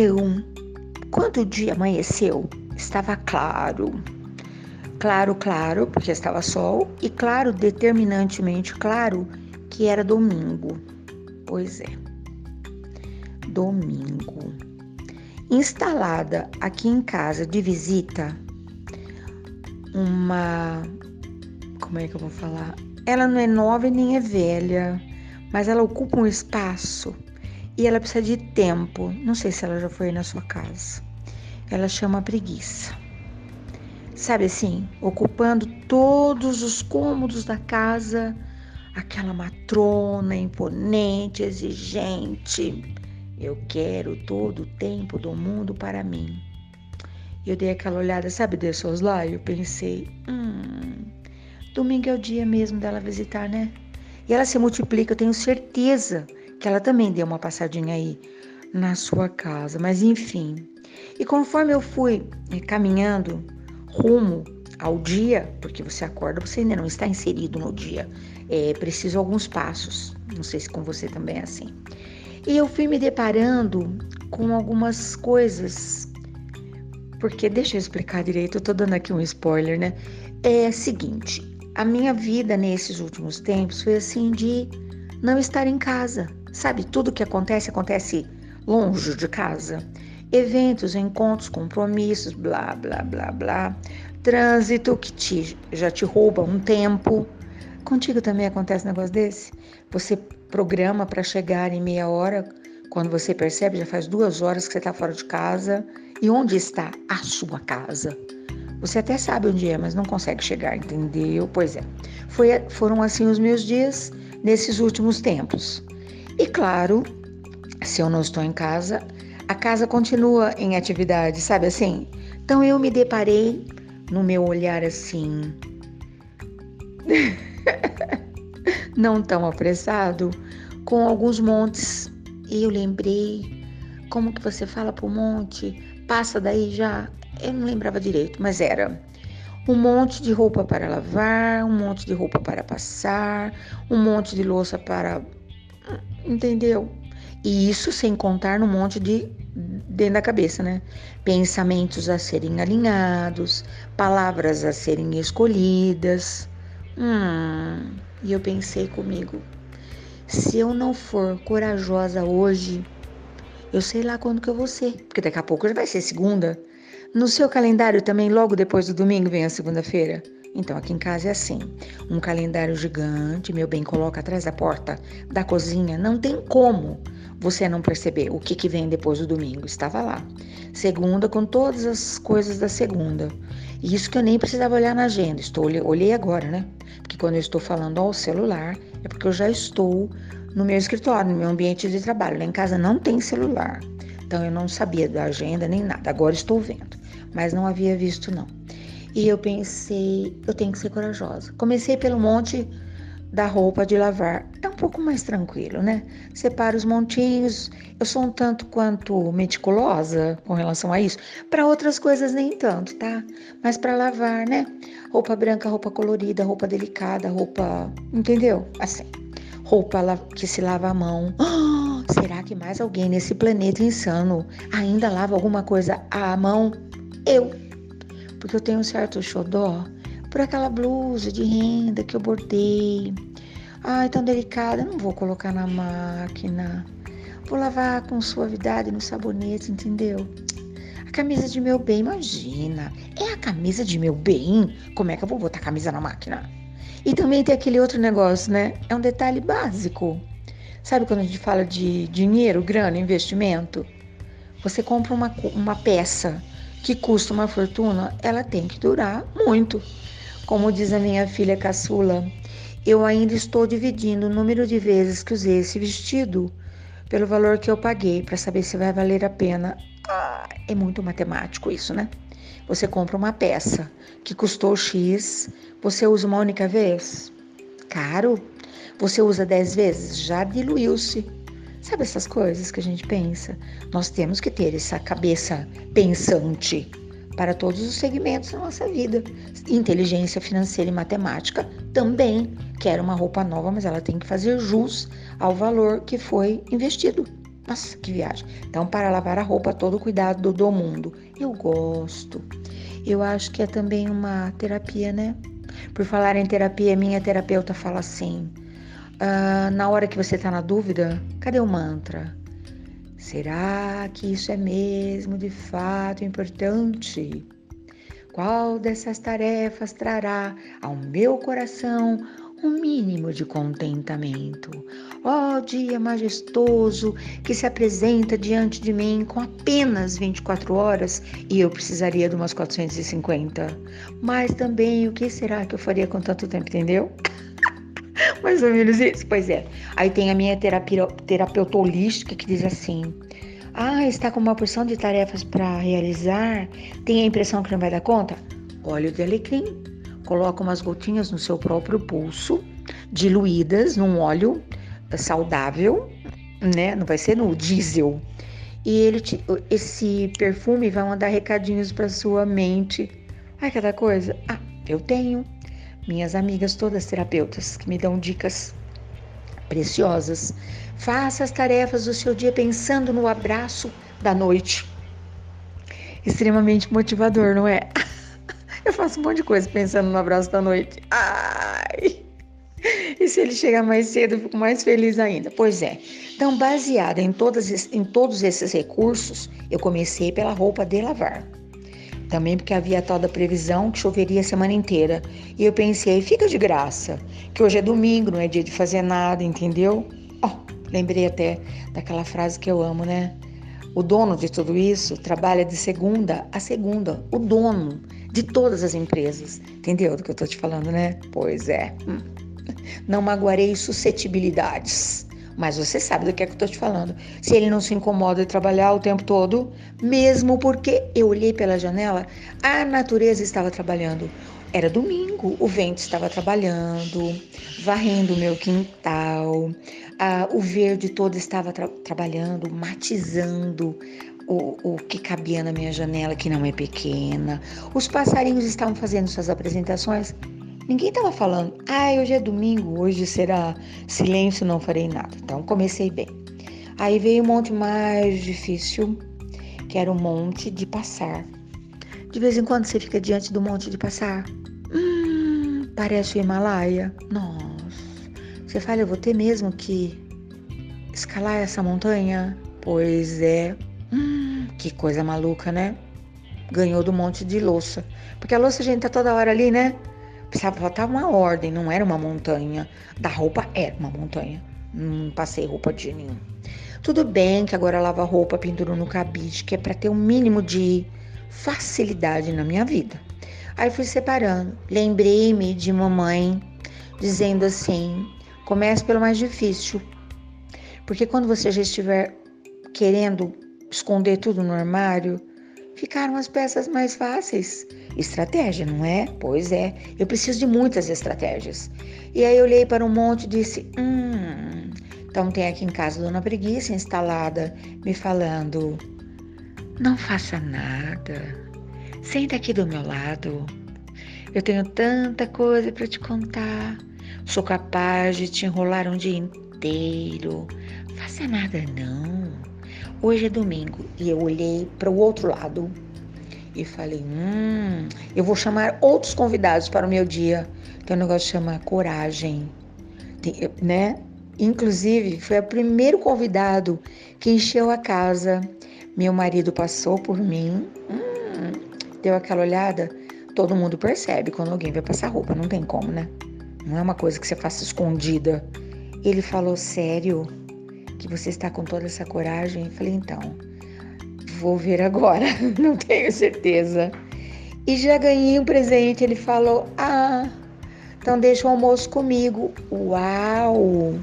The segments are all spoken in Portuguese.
Então, quando o dia amanheceu, estava claro. Claro, claro, porque estava sol, e claro, determinantemente claro, que era domingo. Pois é, domingo. Instalada aqui em casa de visita, uma. Como é que eu vou falar? Ela não é nova e nem é velha, mas ela ocupa um espaço e ela precisa de tempo. Não sei se ela já foi na sua casa. Ela chama preguiça. Sabe assim, ocupando todos os cômodos da casa, aquela matrona imponente, exigente. Eu quero todo o tempo do mundo para mim. Eu dei aquela olhada, sabe, de lá eu pensei, hum, domingo é o dia mesmo dela visitar, né? E ela se multiplica, eu tenho certeza que ela também deu uma passadinha aí na sua casa, mas enfim. E conforme eu fui eh, caminhando rumo ao dia, porque você acorda, você ainda não está inserido no dia, é preciso alguns passos. Não sei se com você também é assim. E eu fui me deparando com algumas coisas, porque deixa eu explicar direito, eu tô dando aqui um spoiler, né? É o seguinte, a minha vida nesses últimos tempos foi assim de não estar em casa, Sabe, tudo que acontece, acontece longe de casa. Eventos, encontros, compromissos, blá, blá, blá, blá. Trânsito que te, já te rouba um tempo. Contigo também acontece um negócio desse? Você programa para chegar em meia hora, quando você percebe, já faz duas horas que você está fora de casa. E onde está a sua casa? Você até sabe onde é, mas não consegue chegar, entendeu? Pois é. Foi, foram assim os meus dias nesses últimos tempos. E claro, se eu não estou em casa, a casa continua em atividade, sabe assim? Então eu me deparei no meu olhar assim, não tão apressado, com alguns montes. E eu lembrei como que você fala pro monte, passa daí já. Eu não lembrava direito, mas era um monte de roupa para lavar, um monte de roupa para passar, um monte de louça para Entendeu? E isso sem contar no monte de dentro da cabeça, né? Pensamentos a serem alinhados, palavras a serem escolhidas. Hum, e eu pensei comigo, se eu não for corajosa hoje, eu sei lá quando que eu vou ser, porque daqui a pouco já vai ser segunda. No seu calendário também, logo depois do domingo, vem a segunda-feira. Então, aqui em casa é assim: um calendário gigante, meu bem, coloca atrás da porta da cozinha. Não tem como você não perceber o que, que vem depois do domingo. Estava lá. Segunda, com todas as coisas da segunda. E isso que eu nem precisava olhar na agenda. Estou, olhei agora, né? Porque quando eu estou falando ao celular, é porque eu já estou no meu escritório, no meu ambiente de trabalho. Lá em casa não tem celular. Então eu não sabia da agenda nem nada. Agora estou vendo. Mas não havia visto, não. E eu pensei, eu tenho que ser corajosa. Comecei pelo monte da roupa de lavar. É um pouco mais tranquilo, né? Separo os montinhos. Eu sou um tanto quanto meticulosa com relação a isso. Para outras coisas nem tanto, tá? Mas para lavar, né? Roupa branca, roupa colorida, roupa delicada, roupa, entendeu? Assim. Roupa que se lava à mão. Será que mais alguém nesse planeta insano ainda lava alguma coisa à mão? Eu porque eu tenho um certo xodó por aquela blusa de renda que eu bordei. Ai, tão delicada, não vou colocar na máquina. Vou lavar com suavidade no sabonete, entendeu? A camisa de meu bem, imagina. É a camisa de meu bem? Como é que eu vou botar a camisa na máquina? E também tem aquele outro negócio, né? É um detalhe básico. Sabe quando a gente fala de dinheiro, grana, investimento? Você compra uma, uma peça que custa uma fortuna, ela tem que durar muito. Como diz a minha filha caçula, eu ainda estou dividindo o número de vezes que usei esse vestido pelo valor que eu paguei para saber se vai valer a pena. Ah, é muito matemático isso, né? Você compra uma peça que custou X, você usa uma única vez? Caro. Você usa dez vezes? Já diluiu-se. Sabe essas coisas que a gente pensa? Nós temos que ter essa cabeça pensante para todos os segmentos da nossa vida. Inteligência financeira e matemática também. Quero uma roupa nova, mas ela tem que fazer jus ao valor que foi investido. Nossa, que viagem. Então, para lavar a roupa, todo o cuidado do mundo. Eu gosto. Eu acho que é também uma terapia, né? Por falar em terapia, minha terapeuta fala assim: ah, na hora que você está na dúvida, cadê o mantra? Será que isso é mesmo de fato importante? Qual dessas tarefas trará ao meu coração um mínimo de contentamento. Ó oh, dia majestoso que se apresenta diante de mim com apenas 24 horas e eu precisaria de umas 450. Mas também o que será que eu faria com tanto tempo, entendeu? Mais ou menos isso. Pois é. Aí tem a minha terapia, terapeuta holística que diz assim: Ah, está com uma porção de tarefas para realizar? Tem a impressão que não vai dar conta? Óleo de alecrim coloca umas gotinhas no seu próprio pulso, diluídas num óleo saudável, né? Não vai ser no diesel. E ele te, esse perfume vai mandar recadinhos para sua mente. Ai, cada coisa. Ah, eu tenho minhas amigas todas terapeutas que me dão dicas preciosas. Faça as tarefas do seu dia pensando no abraço da noite. Extremamente motivador, não é? Eu faço um monte de coisa pensando no abraço da noite. Ai! E se ele chegar mais cedo, eu fico mais feliz ainda. Pois é. Então, baseada em, todas, em todos esses recursos, eu comecei pela roupa de lavar. Também porque havia a tal da previsão que choveria a semana inteira. E eu pensei, fica de graça, que hoje é domingo, não é dia de fazer nada, entendeu? Oh, lembrei até daquela frase que eu amo, né? O dono de tudo isso trabalha de segunda a segunda. O dono de todas as empresas. Entendeu do que eu tô te falando, né? Pois é. Hum. Não magoarei suscetibilidades. Mas você sabe do que é que eu tô te falando. Se ele não se incomoda de trabalhar o tempo todo, mesmo porque eu olhei pela janela, a natureza estava trabalhando. Era domingo, o vento estava trabalhando, varrendo o meu quintal, ah, o verde todo estava tra trabalhando, matizando o, o que cabia na minha janela, que não é pequena. Os passarinhos estavam fazendo suas apresentações. Ninguém estava falando, ah, hoje é domingo, hoje será silêncio, não farei nada. Então comecei bem. Aí veio um monte mais difícil, que era um monte de passar. De vez em quando você fica diante do monte de passar. Hum, parece o Himalaia. Nossa. Você fala, eu vou ter mesmo que escalar essa montanha? Pois é, Hum, que coisa maluca, né? Ganhou do monte de louça. Porque a louça a gente tá toda hora ali, né? Precisava faltar uma ordem, não era uma montanha. Da roupa era uma montanha. Não passei roupa de nenhum. Tudo bem que agora lava roupa, pendurou no cabide, que é para ter um mínimo de facilidade na minha vida. Aí fui separando. Lembrei-me de mamãe dizendo assim: comece pelo mais difícil. Porque quando você já estiver querendo esconder tudo no armário, ficaram as peças mais fáceis. Estratégia, não é? Pois é, eu preciso de muitas estratégias. E aí eu olhei para um monte e disse: Hum, então tem aqui em casa a Dona Preguiça instalada, me falando: Não faça nada, senta aqui do meu lado. Eu tenho tanta coisa para te contar. Sou capaz de te enrolar um dia inteiro. Faça nada, não. Hoje é domingo e eu olhei para o outro lado e falei: hum, eu vou chamar outros convidados para o meu dia. Tem um negócio que chama coragem, Tem, né? Inclusive, foi o primeiro convidado que encheu a casa. Meu marido passou por mim, hum, deu aquela olhada. Todo mundo percebe quando alguém vai passar roupa, não tem como, né? Não é uma coisa que você faça escondida. Ele falou: sério? Que você está com toda essa coragem. Eu falei, então, vou ver agora, não tenho certeza. E já ganhei um presente. Ele falou, ah, então deixa o almoço comigo. Uau!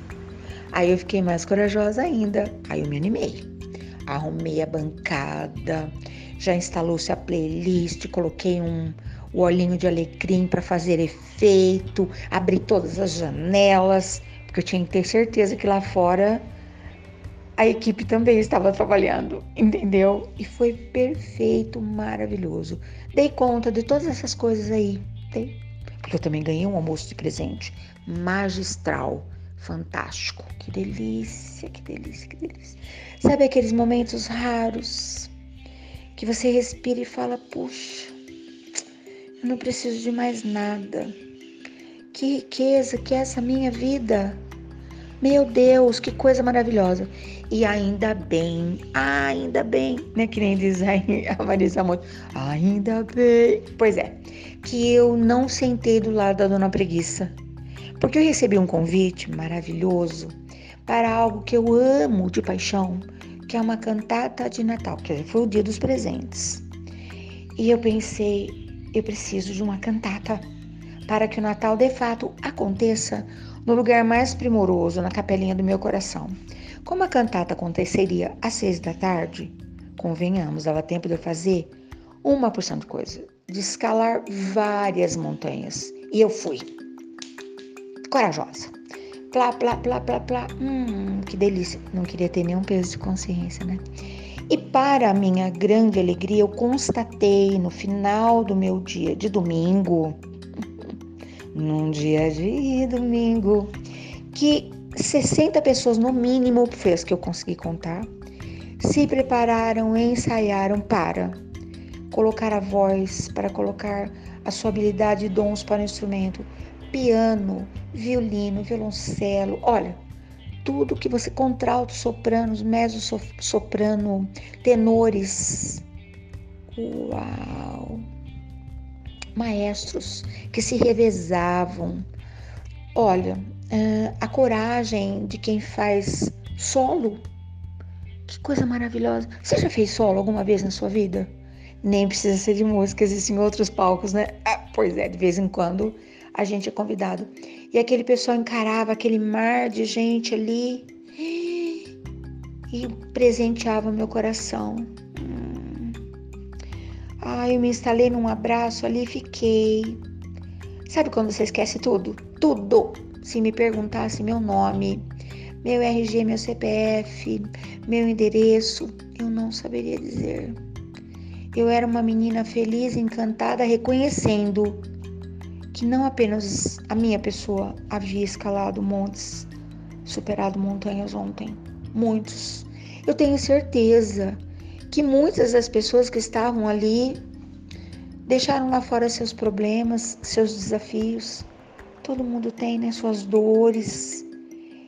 Aí eu fiquei mais corajosa ainda. Aí eu me animei. Arrumei a bancada, já instalou-se a playlist, coloquei um o olhinho de alecrim para fazer efeito, abri todas as janelas, porque eu tinha que ter certeza que lá fora a equipe também estava trabalhando, entendeu? E foi perfeito, maravilhoso. Dei conta de todas essas coisas aí, dei. Porque eu também ganhei um almoço de presente magistral. fantástico. Que delícia, que delícia, que delícia. Sabe aqueles momentos raros que você respira e fala: puxa, eu não preciso de mais nada. Que riqueza que é essa minha vida. Meu Deus, que coisa maravilhosa. E ainda bem, ainda bem, né? Que nem diz a Marisa Monte, ainda bem. Pois é, que eu não sentei do lado da dona preguiça. Porque eu recebi um convite maravilhoso para algo que eu amo de paixão, que é uma cantata de Natal, que foi o dia dos presentes. E eu pensei, eu preciso de uma cantata para que o Natal de fato aconteça no lugar mais primoroso, na capelinha do meu coração. Como a cantata aconteceria às seis da tarde, convenhamos, dava tempo de eu fazer uma porção de coisa, de escalar várias montanhas. E eu fui. Corajosa. Plá, plá, plá, plá, plá. Hum, que delícia. Não queria ter nenhum peso de consciência, né? E para minha grande alegria, eu constatei no final do meu dia de domingo num dia de domingo, que 60 pessoas no mínimo, fez que eu consegui contar, se prepararam ensaiaram para colocar a voz, para colocar a sua habilidade e dons para o instrumento, piano, violino, violoncelo, olha, tudo que você contralto, sopranos, mezzo soprano, tenores. Uau! Maestros que se revezavam. Olha, eh, a coragem de quem faz solo, que coisa maravilhosa. Você já fez solo alguma vez na sua vida? Nem precisa ser de música, existem outros palcos, né? Ah, pois é, de vez em quando a gente é convidado. E aquele pessoal encarava aquele mar de gente ali e presenteava meu coração. Eu me instalei num abraço ali e fiquei. Sabe quando você esquece tudo? Tudo! Se me perguntasse meu nome, meu RG, meu CPF, meu endereço, eu não saberia dizer. Eu era uma menina feliz, encantada, reconhecendo que não apenas a minha pessoa havia escalado montes, superado montanhas ontem, muitos. Eu tenho certeza que muitas das pessoas que estavam ali deixaram lá fora seus problemas, seus desafios. Todo mundo tem, né, suas dores.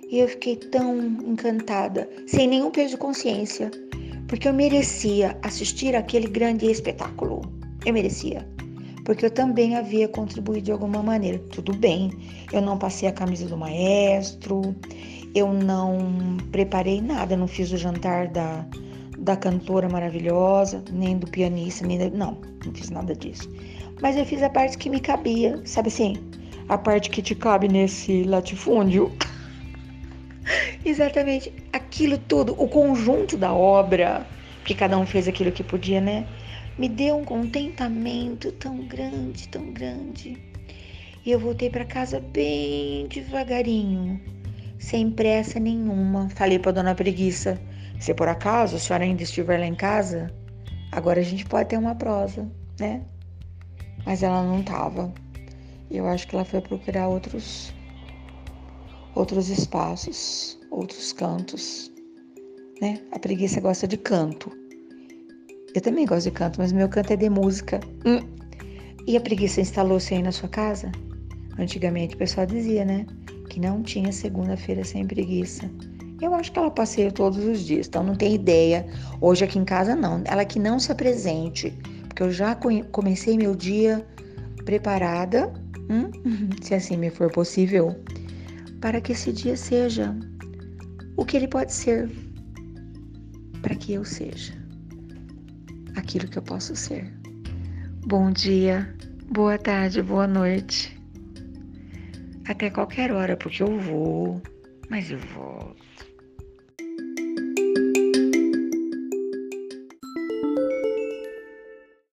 E eu fiquei tão encantada, sem nenhum peso de consciência, porque eu merecia assistir aquele grande espetáculo. Eu merecia. Porque eu também havia contribuído de alguma maneira. Tudo bem, eu não passei a camisa do maestro, eu não preparei nada, não fiz o jantar da, da cantora maravilhosa, nem do pianista, nem da... não, não fiz nada disso. Mas eu fiz a parte que me cabia, sabe assim? A parte que te cabe nesse latifúndio. Exatamente, aquilo tudo, o conjunto da obra, que cada um fez aquilo que podia, né? Me deu um contentamento tão grande, tão grande. E eu voltei para casa bem devagarinho, sem pressa nenhuma. Falei para dona Preguiça: se por acaso a senhora ainda estiver lá em casa, agora a gente pode ter uma prosa, né? Mas ela não estava. Eu acho que ela foi procurar outros outros espaços, outros cantos, né? A preguiça gosta de canto. Eu também gosto de canto, mas meu canto é de música. Hum. E a preguiça instalou-se aí na sua casa? Antigamente o pessoal dizia, né? Que não tinha segunda-feira sem preguiça. Eu acho que ela passeia todos os dias, então não tem ideia. Hoje aqui em casa não. Ela que não se apresente, porque eu já comecei meu dia preparada, hum, se assim me for possível, para que esse dia seja o que ele pode ser, para que eu seja aquilo que eu posso ser. Bom dia, boa tarde, boa noite. Até qualquer hora, porque eu vou, mas eu volto.